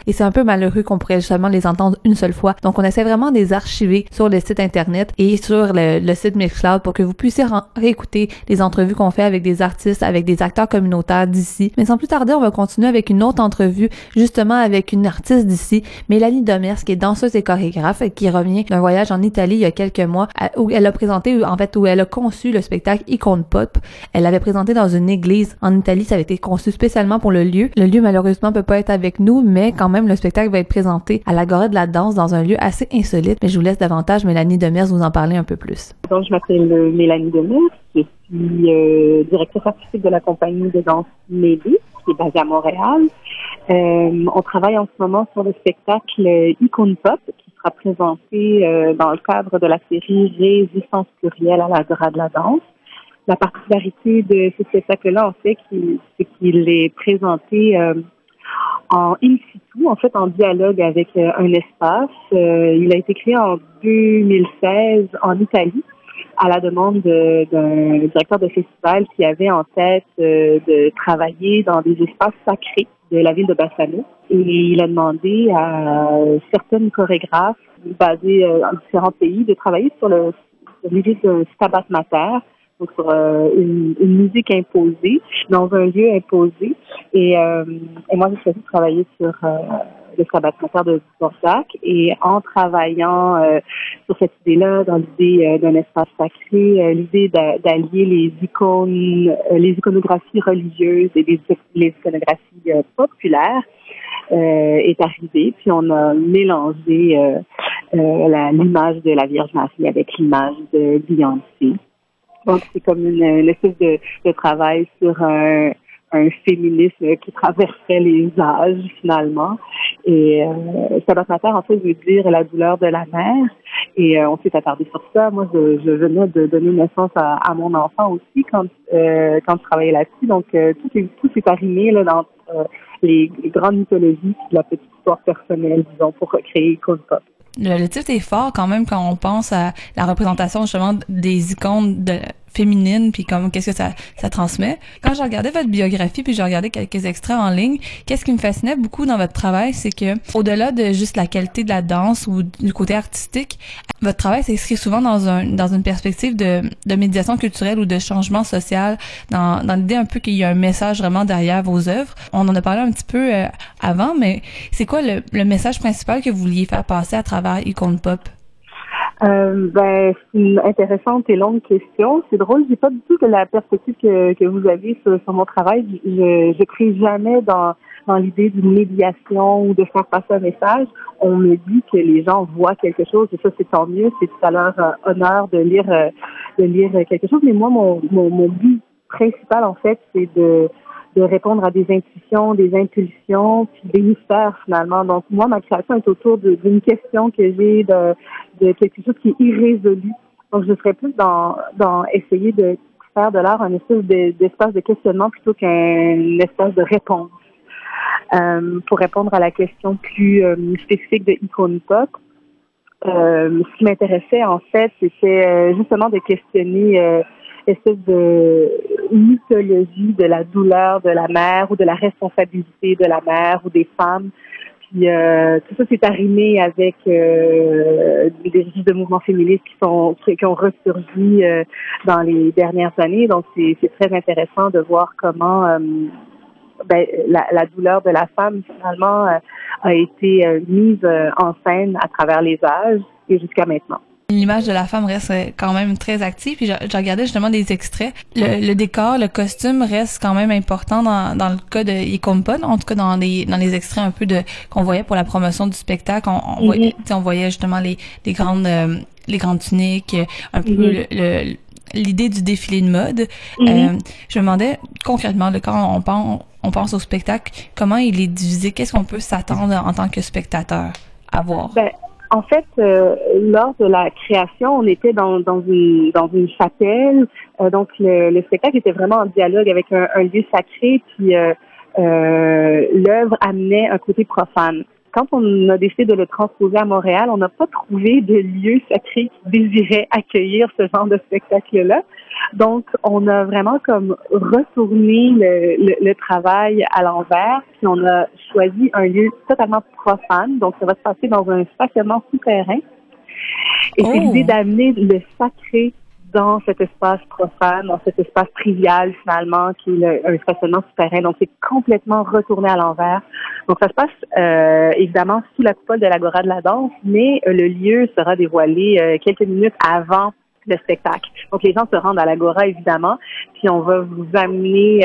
et c'est un peu malheureux qu'on pourrait justement les entendre une seule fois. Donc on essaie vraiment de les archiver sur le site internet et sur le, site Mixcloud pour que vous puissiez réécouter les entrevues qu'on fait avec des artistes, avec des acteurs communautaires d'ici. Mais sans plus tarder, on va continuer avec une autre entrevue justement avec une artiste d'ici, Mélanie Demers, qui est danseuse et chorégraphe, qui revient d'un voyage en Italie il y a quelques mois où elle a présenté, en fait, où elle a conçu le spectacle Icon Pop. Elle l'avait présenté dans une église en Italie. Ça avait été conçu spécialement pour le lieu. Le lieu, malheureusement, peut pas être avec nous, mais quand même, le spectacle va être présenté à l'Agora de la danse dans un lieu assez insolite. Mais je vous laisse davantage Mélanie Demers vous en parler un peu plus. Donc, je m'appelle euh, Mélanie Demers. Je suis euh, directrice artistique de la compagnie de danse Médis, qui est basée à Montréal. Euh, on travaille en ce moment sur le spectacle Icon Pop, qui sera présenté dans le cadre de la série Résistance plurielle à l'Agora de la danse. La particularité de ce spectacle-là, en fait, c'est qu'il est présenté euh, en in situ, en fait, en dialogue avec euh, un espace. Euh, il a été créé en 2016 en Italie à la demande d'un directeur de festival qui avait en tête de travailler dans des espaces sacrés de la ville de Bassano. Et il a demandé à certaines chorégraphes basées en différents pays de travailler sur le, le de Stabat Mater, sur euh, une, musique imposée, dans un lieu imposé. Et, euh, et moi, j'ai choisi de travailler sur euh, le sabbat de Bordac. Et en travaillant sur cette idée-là, dans l'idée d'un espace sacré, l'idée d'allier les icônes, les iconographies religieuses et les, les iconographies populaires, est arrivée. Puis on a mélangé l'image de la Vierge Marie avec l'image de Beyoncé. Donc, c'est comme une, espèce de, de, travail sur un, un, féminisme qui traverserait les âges, finalement. Et euh, Sabbat en fait, veut dire la douleur de la mère. Et euh, on s'est attardé sur ça. Moi, je, je venais de donner naissance à, à mon enfant aussi quand, euh, quand je travaillais là-dessus. Donc, euh, tout, est, tout est arrimé là, dans euh, les, grandes mythologies et la petite histoire personnelle, disons, pour créer Pop le, titre est fort quand même quand on pense à la représentation justement des icônes de féminine puis comme qu'est-ce que ça ça transmet. Quand j'ai regardé votre biographie puis j'ai regardé quelques extraits en ligne, qu'est-ce qui me fascinait beaucoup dans votre travail, c'est que au-delà de juste la qualité de la danse ou du côté artistique, votre travail s'inscrit souvent dans un dans une perspective de de médiation culturelle ou de changement social dans dans l'idée un peu qu'il y a un message vraiment derrière vos œuvres. On en a parlé un petit peu euh, avant, mais c'est quoi le, le message principal que vous vouliez faire passer à travers Icon Pop? Euh, ben, c'est une intéressante et longue question. C'est drôle, j'ai pas du tout que la perspective que, que vous avez sur, mon travail. Je, prie jamais dans, dans l'idée d'une médiation ou de faire passer un message. On me dit que les gens voient quelque chose et ça, c'est tant mieux. C'est tout à leur euh, honneur de lire, euh, de lire quelque chose. Mais moi, mon, mon, mon but principal, en fait, c'est de de répondre à des intuitions, des impulsions, puis des mystères finalement. Donc moi, ma création est autour d'une question que j'ai de, de quelque chose qui est irrésolu. Donc je serais plus dans, dans essayer de faire de l'art un espèce d'espace de questionnement plutôt qu'un espace de réponse. Euh, pour répondre à la question plus euh, spécifique de Icon Pop, euh, ce qui m'intéressait en fait, c'était euh, justement de questionner euh, espèce de mythologie de la douleur de la mère ou de la responsabilité de la mère ou des femmes. Puis euh, tout ça s'est arrimé avec euh, des registres de mouvements féministes qui sont qui ont ressurgi euh, dans les dernières années. Donc c'est très intéressant de voir comment euh, ben, la, la, douleur de la femme finalement euh, a été mise en scène à travers les âges et jusqu'à maintenant. L'image de la femme reste quand même très active. Puis j'ai regardé justement des extraits. Le, décor, le costume reste quand même important dans, dans le cas de Icompa, en tout cas dans les dans les extraits un peu de qu'on voyait pour la promotion du spectacle. On, on, voyait, mhm. on voyait justement les, les grandes euh, les grandes tuniques, un peu mhm. le, l'idée du défilé de mode. Mhm. euh, je me demandais concrètement, quand on pense, on pense au spectacle, comment il est divisé, qu'est-ce qu'on peut s'attendre en tant que spectateur à voir? Ben, en fait, euh, lors de la création, on était dans, une dans une chapelle, euh, donc le, le, spectacle était vraiment en dialogue avec un, lieu sacré, puis euh l'œuvre amenait un côté profane. Quand on a décidé de le transposer à Montréal, on n'a pas trouvé de lieu sacré qui désirait accueillir ce genre de spectacle-là. Donc, on a vraiment comme retourné le, le, travail à l'envers, puis on a choisi un lieu totalement profane. Donc, ça va se passer dans un stationnement souterrain. Et c'est l'idée oh! d'amener le sacré dans cet espace profane, dans cet espace trivial finalement, qui est un stationnement souterrain. Donc, c'est complètement retourné à l'envers. Donc, ça se passe euh, évidemment sous la coupole de l'Agora de la danse, mais euh, le lieu sera dévoilé euh, quelques minutes avant le spectacle. Donc, les gens se rendent à l'Agora, évidemment, puis on va vous amener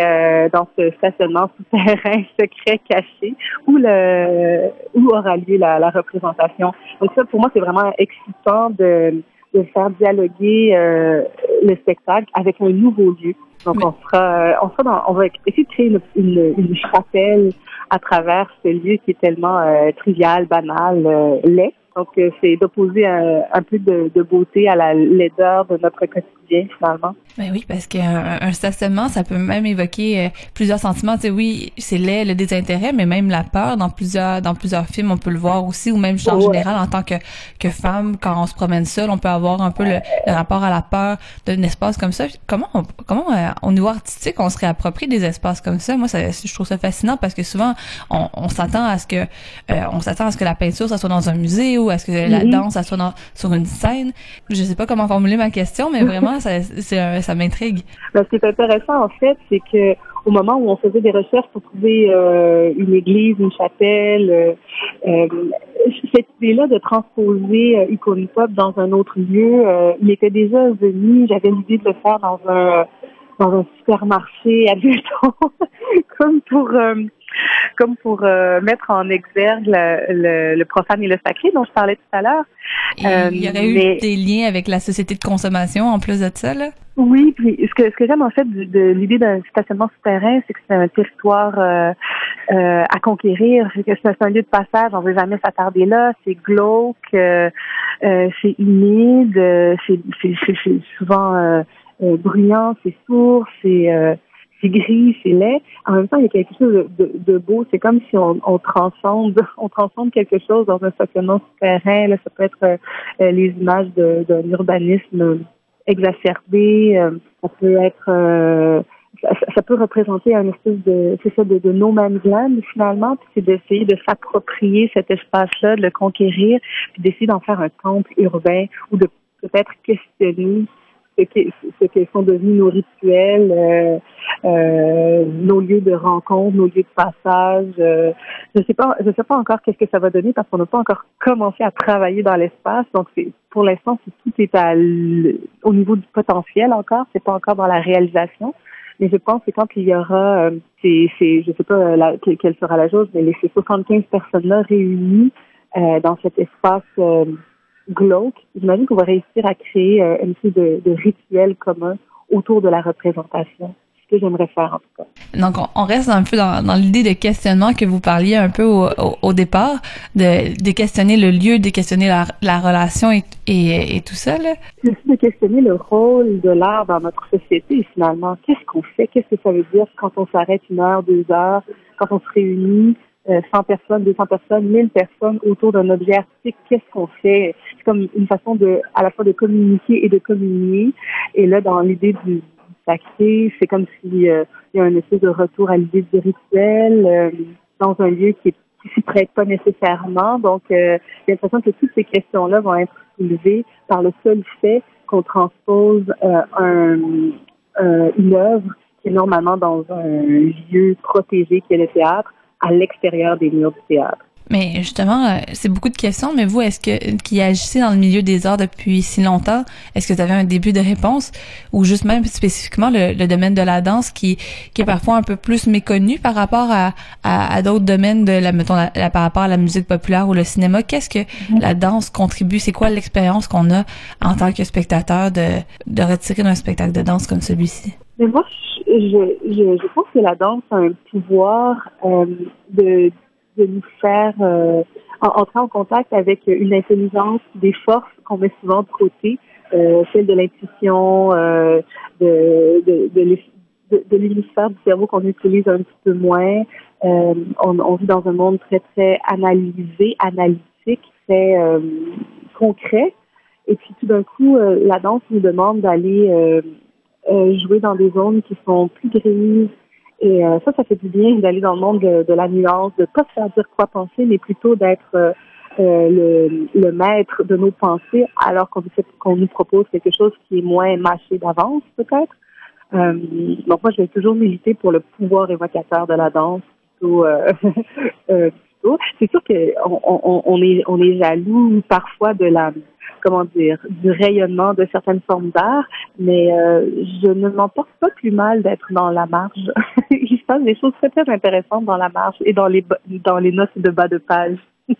dans ce stationnement souterrain secret caché où le où aura lieu la, la représentation. Donc, ça, pour moi, c'est vraiment excitant de de faire dialoguer euh, le spectacle avec un nouveau lieu. Donc on sera, euh, on sera dans, on va essayer de créer une, une, une chapelle à travers ce lieu qui est tellement euh, trivial, banal, laid. Donc, euh, c'est d'opposer un, un, peu de, de, beauté à la laideur de notre quotidien, finalement. Ben oui, parce qu'un un stationnement, ça peut même évoquer euh, plusieurs sentiments. Tu sais, oui, c'est laid, le désintérêt, mais même la peur dans plusieurs dans plusieurs films, on peut le voir aussi, ou même en général, en tant que, que femme, quand on se promène seule, on peut avoir un peu le, rapport à la peur d'un espace comme ça. Comment, on, comment euh, au niveau artistique, on se réapproprie des espaces comme ça? Moi, ça, je trouve ça fascinant parce que souvent, on, on s'attend à ce que on s'attend à ce que la peinture, ça soit dans un musée ou est-ce que la mhm. danse, ça soit sur une scène? Je sais pas comment formuler ma question, mais vraiment, ça, m'intrigue. Ben, ce qui est intéressant, en fait, c'est que au moment où on faisait des recherches pour trouver euh, une église, une chapelle, euh, euh cette idée-là de transposer euh, Pop dans un autre lieu, il était déjà venu. J'avais l'idée de le faire dans un dans un supermarché, admettons, comme pour comme pour euh, mettre en exergue le, le, profane et le sacré dont je parlais tout à l'heure. Euh, il y aurait eu des liens avec la société de consommation en plus de ça, là? Oui, puis ce que ce que j'aime en fait de, l'idée d'un stationnement souterrain, c'est que c'est un territoire euh, euh à conquérir, c'est que c'est un lieu de passage, on veut jamais s'attarder là, c'est glauque, euh, c'est humide, c'est souvent bruyant, c'est sourd, c'est c'est gris, c'est laid. En même temps, il y a quelque chose de, beau. C'est comme si on, on, transcende, on transcende quelque chose dans un stationnement souterrain. Là, ça peut être euh, les images d'un urbanisme exacerbé. Euh, ça peut être, euh, ça, peut représenter un espèce de, c'est ça, de, de no man's land finalement. Puis c'est d'essayer de s'approprier cet espace-là, de le conquérir, puis d'essayer d'en faire un temple urbain ou de peut-être questionner ce qui sont devenus nos rituels, euh, euh, nos lieux de rencontre, nos lieux de passage. Euh, je sais pas, je sais pas encore qu'est-ce que ça va donner parce qu'on n'a pas encore commencé à travailler dans l'espace. Donc c'est pour l'instant, tout est à au niveau du potentiel encore. C'est pas encore dans la réalisation. Mais je pense que quand il y aura, euh, c'est, c'est, je sais pas la, quelle sera la chose, mais les 75 personnes-là réunies euh, dans cet espace glauque, j'imagine qu'on va réussir à créer euh, une espèce de, de rituel commun autour de la représentation ce que j'aimerais faire en tout cas. Donc on reste un peu dans, dans l'idée de questionnement que vous parliez un peu au, au, départ, de, de, questionner le lieu, de questionner la, la relation et, et, et, tout ça. C'est aussi de questionner le rôle de l'art dans notre société finalement. Qu'est-ce qu'on fait? Qu'est-ce que ça veut dire quand on s'arrête une heure, deux heures, quand on se réunit? 100 euh, personnes, 200 personnes, 1000 personnes autour d'un objet artistique, qu'est-ce qu'on fait? C'est comme une façon de, à la fois de communiquer et de communier. Et là, dans l'idée du, sacré, c'est comme s'il euh, y a un espèce de retour à l'idée du rituel euh, dans un lieu qui ne s'y prête pas nécessairement. Donc, j'ai l'impression que toutes ces questions-là vont être soulevées par le seul fait qu'on transpose un, une œuvre qui est normalement dans un lieu protégé qui est le théâtre à l'extérieur des murs du théâtre. Mais justement, euh, c'est beaucoup de questions, mais vous, est-ce que qui agissez dans le milieu des arts depuis si longtemps, est-ce que vous avez un début de réponse? Ou juste même spécifiquement le, domaine de la danse qui, est parfois un peu plus méconnu par rapport à, d'autres domaines de la mettons la, par rapport à la musique populaire ou le cinéma, qu'est-ce que la danse contribue? C'est quoi l'expérience qu'on a en tant que spectateur de de retirer d'un spectacle de danse comme celui-ci? Mais moi, je, je, je, pense que la danse a un pouvoir euh, de, de nous faire euh, entrer en contact avec une intelligence, des forces qu'on met souvent de côté, euh, celle de l'intuition, euh, de, de, de de, l'hémisphère du cerveau qu'on utilise un petit peu moins. Euh, on, on, vit dans un monde très, très analysé, analytique, très euh, concret. Et puis tout d'un coup, la danse nous demande d'aller jouer dans des zones qui sont plus grises. Et ça, ça fait du bien d'aller dans le monde de, la nuance, de pas faire dire quoi penser, mais plutôt d'être le, le, maître de nos pensées, alors qu'on nous propose quelque chose qui est moins mâché d'avance, peut-être. Euh, donc moi, je vais toujours militer pour le pouvoir évocateur de la danse. Plutôt, euh, euh, C'est sûr qu'on on, on, est, on est jaloux parfois de la comment dire, du rayonnement de certaines formes d'art, mais euh, je ne m'en porte pas plus mal d'être dans la marge. Il se passe des choses très très intéressantes dans la marge et dans les dans les notes de bas de page.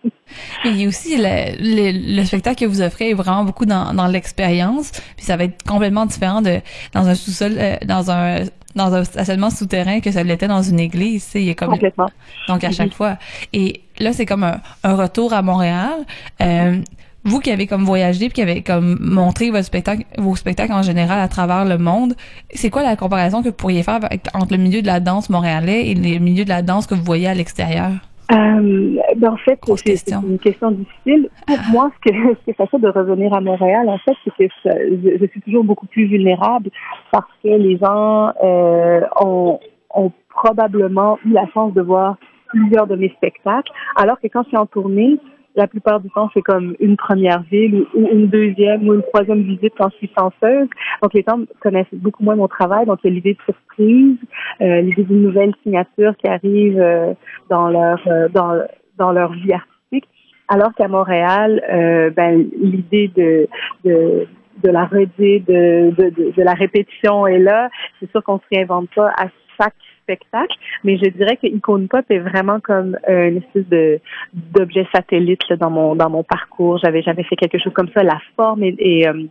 Et aussi, le, le, spectacle que vous offrez est vraiment beaucoup dans, dans l'expérience. Puis ça va être complètement différent de dans un sous-sol, euh, dans un dans un stationnement souterrain que ça l'était dans une église. Il y a comme... Complètement. Donc à chaque fois. Et là, c'est comme un, un, retour à Montréal. Euh, vous qui avez comme voyagé puis qui avez comme montré votre spectacle, vos spectacles en général à travers le monde, c'est quoi la comparaison que vous pourriez faire entre le milieu de la danse montréalais et le milieu de la danse que vous voyez à l'extérieur? Euh, ben en fait, c'est une question difficile. Pour ah. moi, ce que, ce que ça fait de revenir à Montréal, en fait, c'est que je, je, suis toujours beaucoup plus vulnérable parce que les gens euh, ont, ont probablement eu la chance de voir plusieurs de mes spectacles, alors que quand je suis en tournée, la plupart du temps, c'est comme une première ville ou une deuxième ou une troisième visite je suis chanceuse. Donc, les gens connaissent beaucoup moins mon travail. Donc, il y a l'idée de surprise, euh, l'idée d'une nouvelle signature qui arrive euh, dans leur euh, dans, dans leur vie artistique. Alors qu'à Montréal, euh, ben, l'idée de, de de la redite, de, de, de, de, la répétition est là. C'est sûr qu'on se réinvente pas à chaque spectacle, mais je dirais que Icône Pop est vraiment comme euh, une espèce de d'objet satellite dans mon dans mon parcours. J'avais jamais fait quelque chose comme ça. La forme est, est, euh,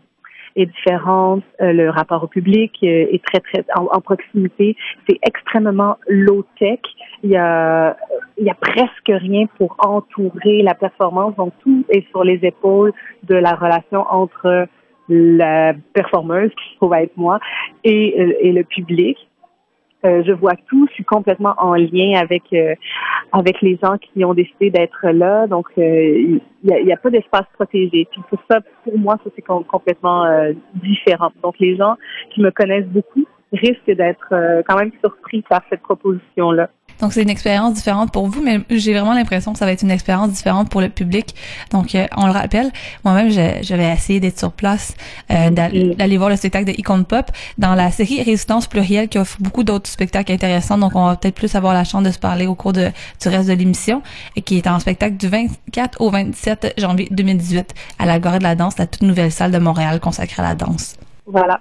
est différente, euh, le rapport au public est très très en, proximité. C'est extrêmement low tech. Il y a il y a presque rien pour entourer la performance. Donc tout est sur les épaules de la relation entre la performeuse qui se trouve être moi et, et le public. Euh, je vois tout. Je suis complètement en lien avec euh, avec les gens qui ont décidé d'être là. Donc, euh, il n'y a, a, pas d'espace protégé. Puis pour ça, pour moi, ça c'est complètement différent. Donc, les gens qui me connaissent beaucoup risquent d'être quand même surpris par cette proposition-là. Donc c'est une expérience différente pour vous, mais j'ai vraiment l'impression que ça va être une expérience différente pour le public. Donc euh, on le rappelle, moi-même j'avais essayé d'être sur place, euh, d'aller voir le spectacle de Icon Pop dans la série Résistance plurielle qui offre beaucoup d'autres spectacles intéressants. Donc on va peut-être plus avoir la chance de se parler au cours de, du reste de l'émission, et qui est en spectacle du 24 au 27 janvier 2018 à la Gorée de la danse, la toute nouvelle salle de Montréal consacrée à la danse. Voilà.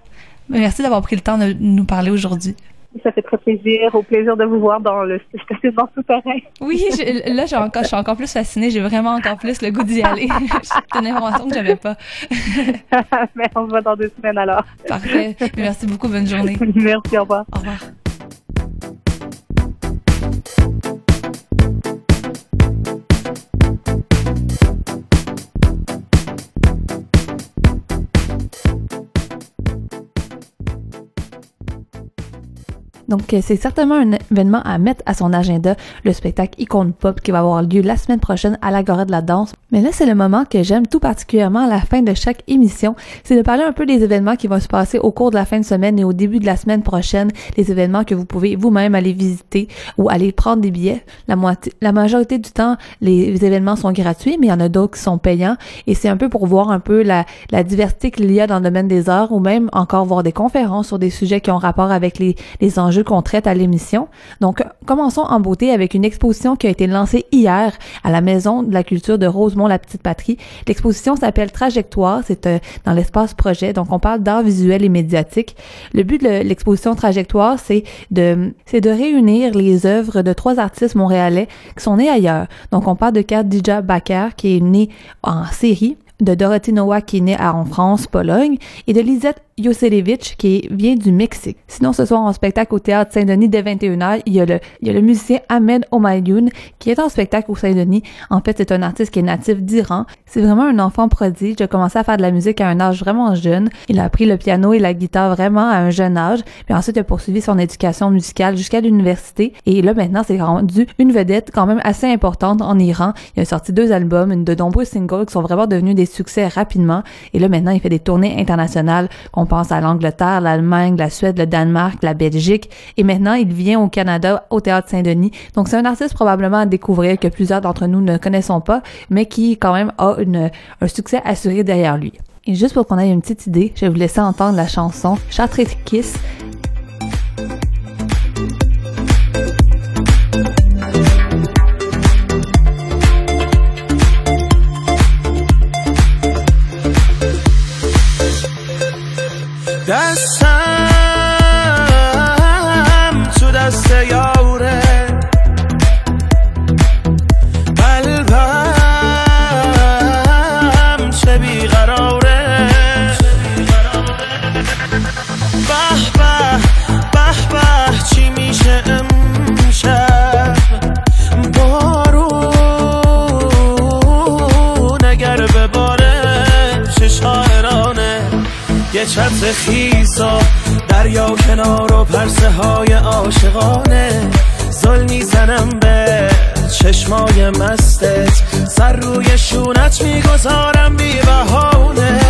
Merci d'avoir pris le temps de nous parler aujourd'hui. Ça fait très plaisir. Au plaisir de vous voir dans le stationnement souterrain. Oui, je, là, encore, je suis encore plus fascinée. J'ai vraiment encore plus le goût d'y aller. C'est une information que j'avais pas. Mais on se voit dans deux semaines alors. Parfait. Merci beaucoup. Bonne journée. Merci. Au revoir. Au revoir. Donc, euh, c'est certainement un événement à mettre à son agenda, le spectacle Icône Pop qui va avoir lieu la semaine prochaine à l'Agora de la danse. Mais là, c'est le moment que j'aime tout particulièrement à la fin de chaque émission, c'est de parler un peu des événements qui vont se passer au cours de la fin de semaine et au début de la semaine prochaine, les événements que vous pouvez vous-même aller visiter ou aller prendre des billets. La, la majorité du temps, les événements sont gratuits, mais il y en a d'autres qui sont payants et c'est un peu pour voir un peu la, la diversité qu'il y a dans le domaine des arts ou même encore voir des conférences sur des sujets qui ont rapport avec les, les enjeux qu'on traite à l'émission. Donc, commençons en beauté avec une exposition qui a été lancée hier à la Maison de la culture de Rosemont-la-Petite-Patrie. L'exposition s'appelle Trajectoire, c'est euh, dans l'espace projet, donc on parle d'art visuel et médiatique. Le but de l'exposition Trajectoire, c'est de, c'est de réunir les œuvres de trois artistes montréalais qui sont nés ailleurs. Donc, on parle de Khadija Bakar, qui est née en Syrie, de Dorothy Noah qui est née en France, Pologne, et de Lisette Yoselevich qui vient du Mexique. Sinon, ce soir en spectacle au Théâtre Saint-Denis dès 21h, il y a le, il y a le musicien Ahmed Omayoun qui est en spectacle au Saint-Denis. En fait, c'est un artiste qui est natif d'Iran. C'est vraiment un enfant prodige. Il a commencé à faire de la musique à un âge vraiment jeune. Il a appris le piano et la guitare vraiment à un jeune âge. Puis ensuite, il a poursuivi son éducation musicale jusqu'à l'université. Et là, maintenant, c'est rendu une vedette quand même assez importante en Iran. Il a sorti deux albums, de nombreux singles qui sont vraiment devenus des succès rapidement. Et là, maintenant, il fait des tournées internationales. On pense à l'Angleterre, l'Allemagne, la Suède, le Danemark, la Belgique. Et maintenant, il vient au Canada, au Théâtre Saint-Denis. Donc, c'est un artiste probablement à découvrir que plusieurs d'entre nous ne connaissons pas, mais qui quand même a une, un succès assuré derrière lui. Et juste pour qu'on ait une petite idée, je vais vous laisser entendre la chanson Chartreuse Kiss That's یه چتر خیسا دریا کنار و پرسه های عاشقانه. زل می‌زنم به چشمای مستت. سر روی شونت می‌گذارم بی بهانه.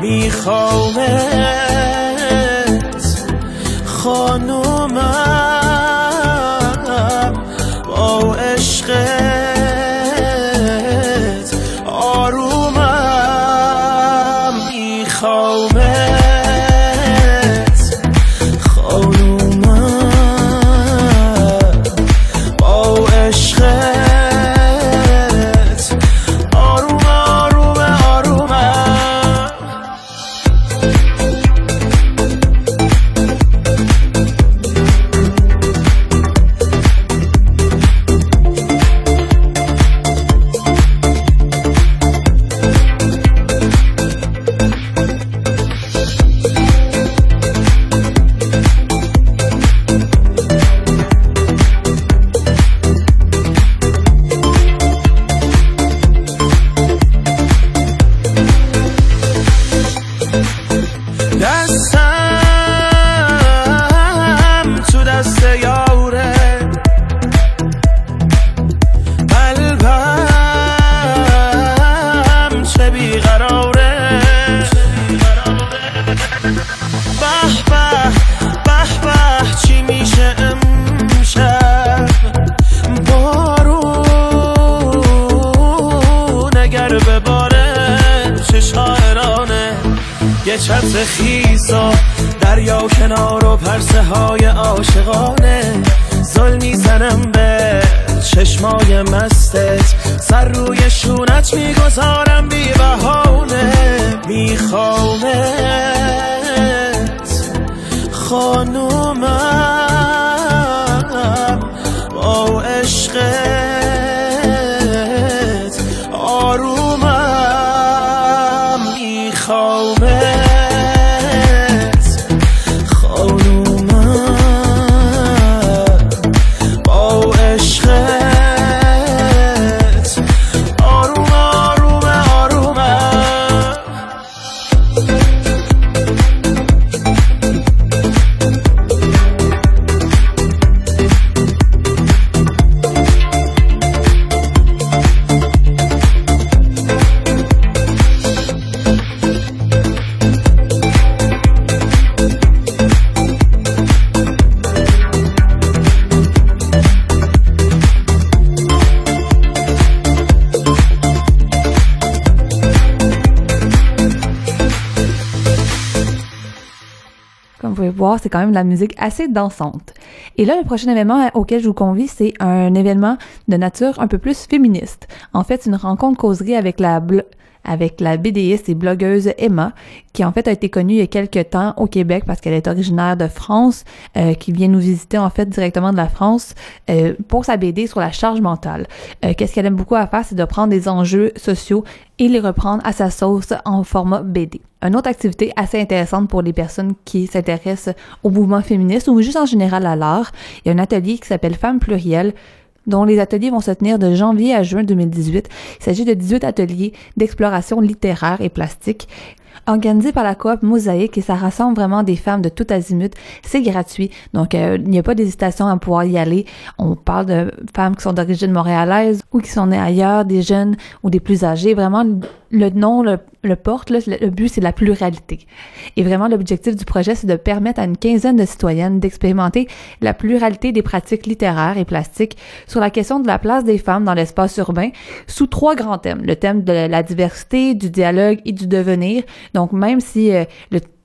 میخوامت خانومم. C'est quand même de la musique assez dansante. Et là, le prochain événement auquel je vous convie, c'est un événement de nature un peu plus féministe. En fait, une rencontre causerie avec la avec la BDiste et blogueuse Emma, qui en fait a été connue il y a quelques temps au Québec parce qu'elle est originaire de France, euh, qui vient nous visiter en fait directement de la France euh, pour sa BD sur la charge mentale. Euh, Qu'est-ce qu'elle aime beaucoup à faire, c'est de prendre des enjeux sociaux et les reprendre à sa sauce en format BD. Une autre activité assez intéressante pour les personnes qui s'intéressent au mouvement féministe ou juste en général à l'art, il y a un atelier qui s'appelle Femmes plurielles dont les ateliers vont se tenir de janvier à juin 2018. Il s'agit de 18 ateliers d'exploration littéraire et plastique organisé par la coop Mosaïque et ça rassemble vraiment des femmes de tout azimut. C'est gratuit, donc euh, il n'y a pas d'hésitation à pouvoir y aller. On parle de femmes qui sont d'origine montréalaise ou qui sont nées ailleurs, des jeunes ou des plus âgés. Vraiment, le nom le, porte, le but c'est la pluralité. Et vraiment, l'objectif du projet, c'est de permettre à une quinzaine de citoyennes d'expérimenter la pluralité des pratiques littéraires et plastiques sur la question de la place des femmes dans l'espace urbain sous trois grands thèmes. Le thème de la diversité, du dialogue et du devenir. Donc, même si euh,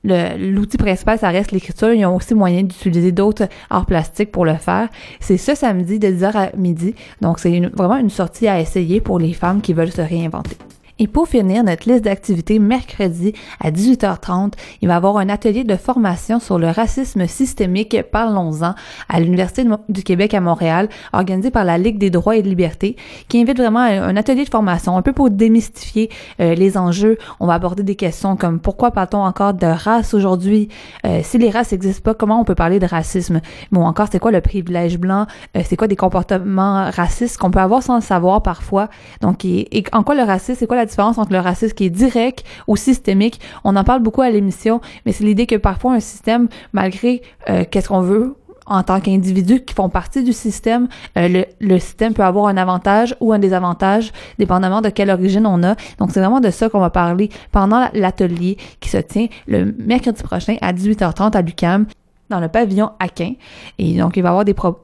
l'outil principal, ça reste l'écriture. Ils ont aussi moyen d'utiliser d'autres arts plastiques pour le faire. C'est ce samedi de 10h à midi. Donc, c'est vraiment une sortie à essayer pour les femmes qui veulent se réinventer. Et pour finir notre liste d'activités, mercredi à 18h30, il va y avoir un atelier de formation sur le racisme systémique, parlons-en, à l'Université du Québec à Montréal, organisé par la Ligue des droits et de liberté, qui invite vraiment à un atelier de formation, un peu pour démystifier euh, les enjeux. On va aborder des questions comme pourquoi parle-t-on encore de race aujourd'hui? Euh, si les races n'existent pas, comment on peut parler de racisme? Bon, encore, c'est quoi le privilège blanc? Euh, c'est quoi des comportements racistes qu'on peut avoir sans le savoir parfois? Donc, et en quoi le racisme, c'est quoi la différence entre le racisme qui est direct ou systémique. On en parle beaucoup à l'émission, mais c'est l'idée que parfois un système, malgré euh, qu'est-ce qu'on veut, en tant qu'individus qui font partie du système, euh, le, le, système peut avoir un avantage ou un désavantage, dépendamment de quelle origine on a. Donc, c'est vraiment de ça qu'on va parler pendant l'atelier qui se tient le mercredi prochain à 18h30 à l'UCAM dans le pavillon Aquin. Et donc, il va y avoir des, pro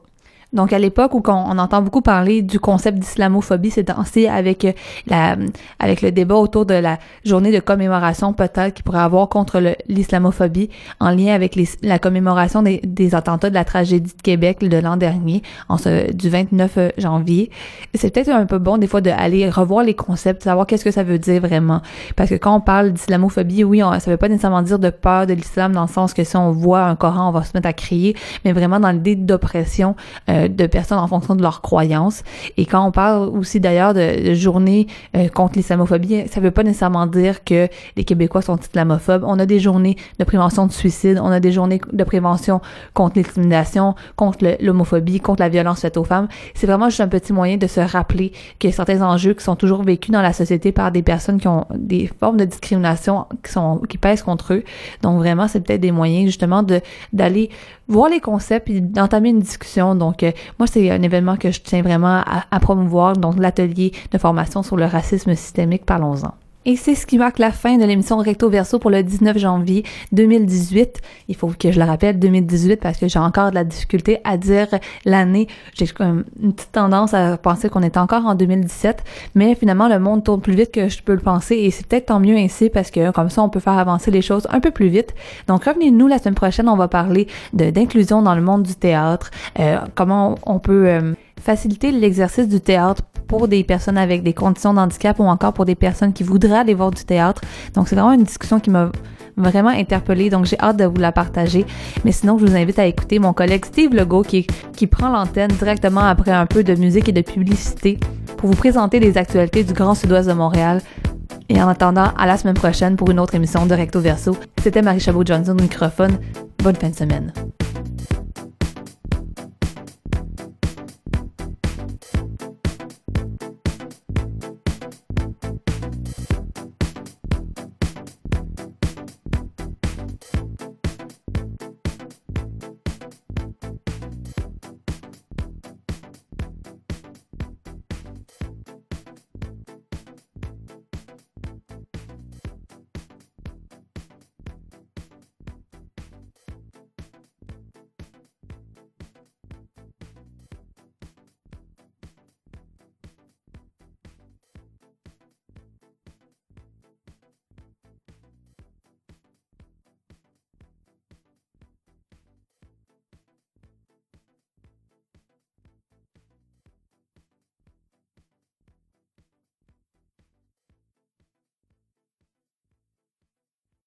donc, à l'époque où on, entend beaucoup parler du concept d'islamophobie, c'est dansé avec euh, la, avec le débat autour de la journée de commémoration peut-être qu'il pourrait avoir contre l'islamophobie en lien avec les, la commémoration des, des, attentats de la tragédie de Québec de l'an dernier, en ce, du 29 euh, janvier. C'est peut-être un peu bon des fois d'aller revoir les concepts, savoir qu'est-ce que ça veut dire vraiment. Parce que quand on parle d'islamophobie, oui, on, ça veut pas nécessairement dire de peur de l'islam dans le sens que si on voit un Coran, on va se mettre à crier, mais vraiment dans l'idée d'oppression. Euh, de personnes en fonction de leurs croyances. Et quand on parle aussi d'ailleurs de, de, journée euh, contre l'islamophobie, ça veut pas nécessairement dire que les Québécois sont islamophobes. On a des journées de prévention de suicide, on a des journées de prévention contre l'intimidation, contre l'homophobie, contre la violence faite aux femmes. C'est vraiment juste un petit moyen de se rappeler que certains enjeux qui sont toujours vécus dans la société par des personnes qui ont des formes de discrimination qui sont qui pèsent contre eux. Donc vraiment, c'est peut-être des moyens justement de d'aller voir les concepts et d'entamer une discussion. Donc, euh, moi, c'est un événement que je tiens vraiment à, à promouvoir, donc l'atelier de formation sur le racisme systémique, parlons-en. Et c'est ce qui marque la fin de l'émission Recto Verso pour le 19 janvier 2018. Il faut que je le rappelle, 2018, parce que j'ai encore de la difficulté à dire l'année. J'ai une petite tendance à penser qu'on est encore en 2017, mais finalement, le monde tourne plus vite que je peux le penser et c'est peut-être tant mieux ainsi parce que comme ça, on peut faire avancer les choses un peu plus vite. Donc, revenez-nous la semaine prochaine, on va parler d'inclusion dans le monde du théâtre, euh, comment on peut... Euh, faciliter l'exercice du théâtre pour des personnes avec des conditions de handicap ou encore pour des personnes qui voudraient aller voir du théâtre. Donc c'est vraiment une discussion qui m'a vraiment interpellée, donc j'ai hâte de vous la partager. Mais sinon, je vous invite à écouter mon collègue Steve Legault qui, qui prend l'antenne directement après un peu de musique et de publicité pour vous présenter les actualités du Grand Sud-Ouest de Montréal. Et en attendant, à la semaine prochaine pour une autre émission de Recto Verso. C'était Marie Chabot-Johnson au microphone. Bonne fin de semaine.